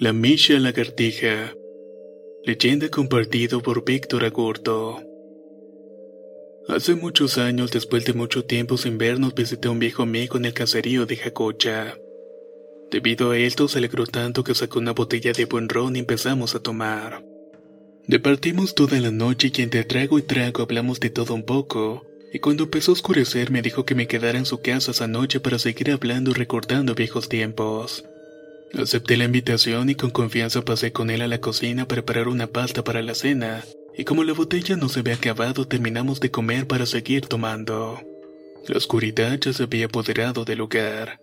La Misha Lagartija. Leyenda compartido por Víctor Agurto. Hace muchos años, después de mucho tiempo sin vernos, visité a un viejo amigo en el caserío de Jacocha. Debido a esto, se alegró tanto que sacó una botella de buen ron y empezamos a tomar. Departimos toda la noche y entre trago y trago hablamos de todo un poco, y cuando empezó a oscurecer me dijo que me quedara en su casa esa noche para seguir hablando y recordando viejos tiempos. Acepté la invitación y con confianza pasé con él a la cocina a preparar una pasta para la cena, y como la botella no se había acabado terminamos de comer para seguir tomando. La oscuridad ya se había apoderado del lugar,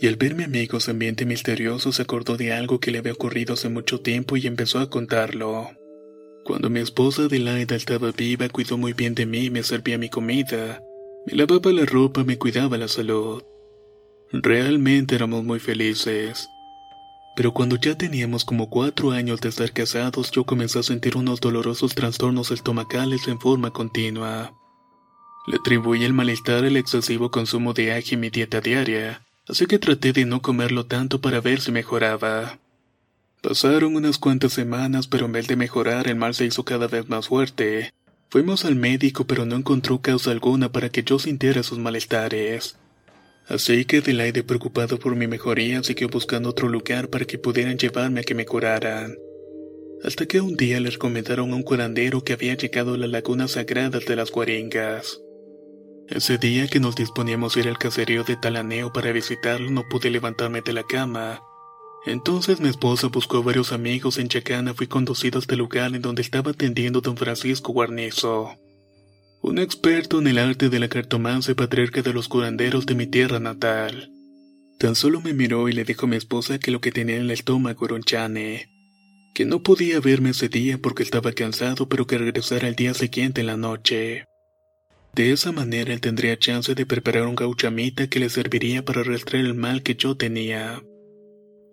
y al ver mi amigo su ambiente misterioso se acordó de algo que le había ocurrido hace mucho tiempo y empezó a contarlo. Cuando mi esposa Adelaida estaba viva cuidó muy bien de mí y me servía mi comida, me lavaba la ropa, me cuidaba la salud. Realmente éramos muy felices. Pero cuando ya teníamos como cuatro años de estar casados, yo comencé a sentir unos dolorosos trastornos estomacales en forma continua. Le atribuí el malestar al excesivo consumo de ají en mi dieta diaria, así que traté de no comerlo tanto para ver si mejoraba. Pasaron unas cuantas semanas, pero en vez de mejorar, el mal se hizo cada vez más fuerte. Fuimos al médico, pero no encontró causa alguna para que yo sintiera sus malestares. Así que Adelaide, preocupado por mi mejoría, siguió buscando otro lugar para que pudieran llevarme a que me curaran. Hasta que un día le recomendaron a un curandero que había llegado a las lagunas sagradas de las Guaringas. Ese día que nos disponíamos a ir al caserío de Talaneo para visitarlo, no pude levantarme de la cama. Entonces mi esposa buscó a varios amigos en Chacana, fui conducido hasta el lugar en donde estaba atendiendo don Francisco Guarnizo un experto en el arte de la cartomancia patriarca de los curanderos de mi tierra natal. Tan solo me miró y le dijo a mi esposa que lo que tenía en el estómago era un chane, que no podía verme ese día porque estaba cansado, pero que regresara al día siguiente en la noche. De esa manera él tendría chance de preparar un gauchamita que le serviría para arrastrar el mal que yo tenía.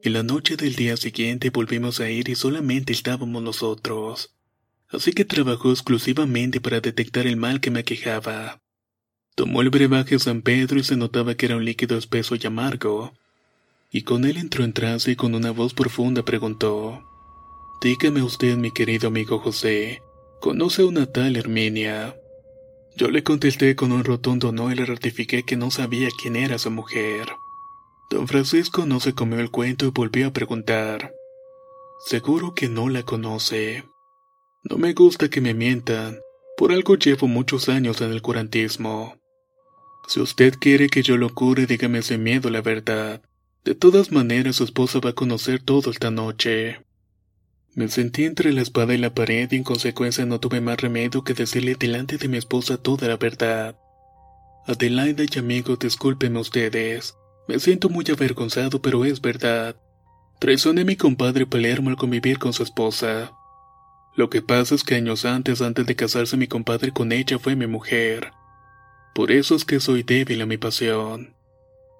En la noche del día siguiente volvimos a ir y solamente estábamos nosotros así que trabajó exclusivamente para detectar el mal que me aquejaba. Tomó el brebaje San Pedro y se notaba que era un líquido espeso y amargo. Y con él entró en trance y con una voz profunda preguntó: Dígame usted, mi querido amigo José, ¿conoce a una tal Herminia? Yo le contesté con un rotundo no y le ratifiqué que no sabía quién era su mujer. Don Francisco no se comió el cuento y volvió a preguntar: Seguro que no la conoce. No me gusta que me mientan. Por algo llevo muchos años en el curantismo. Si usted quiere que yo lo cure, dígame sin miedo la verdad. De todas maneras, su esposa va a conocer todo esta noche. Me sentí entre la espada y la pared y en consecuencia no tuve más remedio que decirle delante de mi esposa toda la verdad. Adelaida y amigos, discúlpenme ustedes. Me siento muy avergonzado, pero es verdad. Traicioné a mi compadre Palermo al convivir con su esposa. Lo que pasa es que años antes, antes de casarse mi compadre con ella, fue mi mujer. Por eso es que soy débil a mi pasión.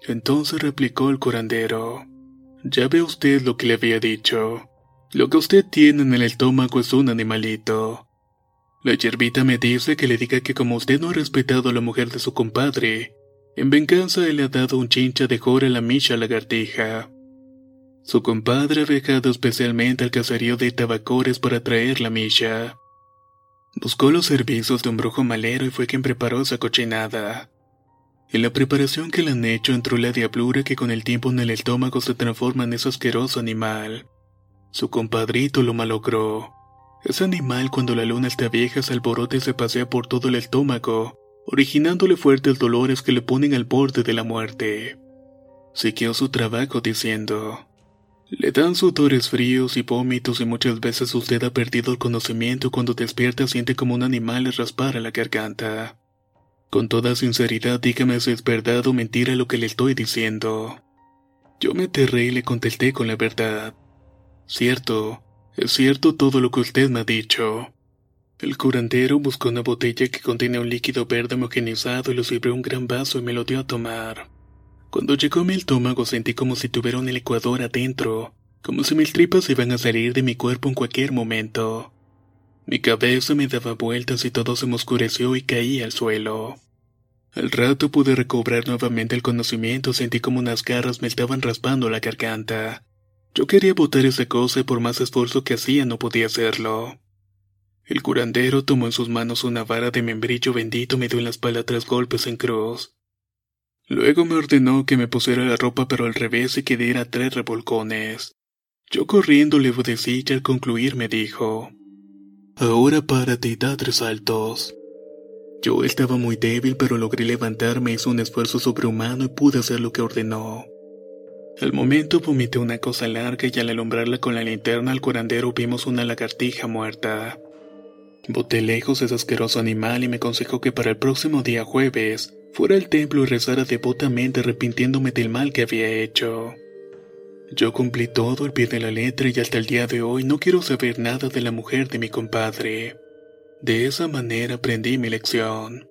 Entonces replicó el curandero. Ya ve usted lo que le había dicho. Lo que usted tiene en el estómago es un animalito. La yerbita me dice que le diga que como usted no ha respetado a la mujer de su compadre, en venganza él le ha dado un chincha de jora a la Misha lagartija. Su compadre ha viajado especialmente al caserío de Tabacores para traer la Misha. Buscó los servicios de un brujo malero y fue quien preparó esa cochinada. En la preparación que le han hecho entró la diablura que con el tiempo en el estómago se transforma en ese asqueroso animal. Su compadrito lo malogró. Ese animal cuando la luna está vieja se alborota y se pasea por todo el estómago, originándole fuertes dolores que le ponen al borde de la muerte. Siguió su trabajo diciendo, le dan sudores fríos y vómitos y muchas veces usted ha perdido el conocimiento cuando despierta siente como un animal le raspara la garganta. Con toda sinceridad dígame si es verdad o mentira lo que le estoy diciendo. Yo me aterré y le contesté con la verdad. Cierto, es cierto todo lo que usted me ha dicho. El curandero buscó una botella que contiene un líquido verde homogenizado y lo sirvió un gran vaso y me lo dio a tomar. Cuando llegó mi estómago sentí como si tuviera un licuador adentro, como si mis tripas iban a salir de mi cuerpo en cualquier momento. Mi cabeza me daba vueltas y todo se me oscureció y caí al suelo. Al rato pude recobrar nuevamente el conocimiento, sentí como unas garras me estaban raspando la garganta. Yo quería botar esa cosa y por más esfuerzo que hacía no podía hacerlo. El curandero tomó en sus manos una vara de membrillo bendito y me dio en la espalda tres golpes en cruz. Luego me ordenó que me pusiera la ropa pero al revés y que diera tres revolcones. Yo corriendo le obedecí y al concluir me dijo, Ahora párate y da tres saltos. Yo estaba muy débil pero logré levantarme, hice un esfuerzo sobrehumano y pude hacer lo que ordenó. Al momento vomité una cosa larga y al alumbrarla con la linterna al curandero vimos una lagartija muerta. Boté lejos ese asqueroso animal y me aconsejó que para el próximo día jueves fuera al templo y rezara devotamente arrepintiéndome del mal que había hecho. Yo cumplí todo al pie de la letra y hasta el día de hoy no quiero saber nada de la mujer de mi compadre. De esa manera aprendí mi lección.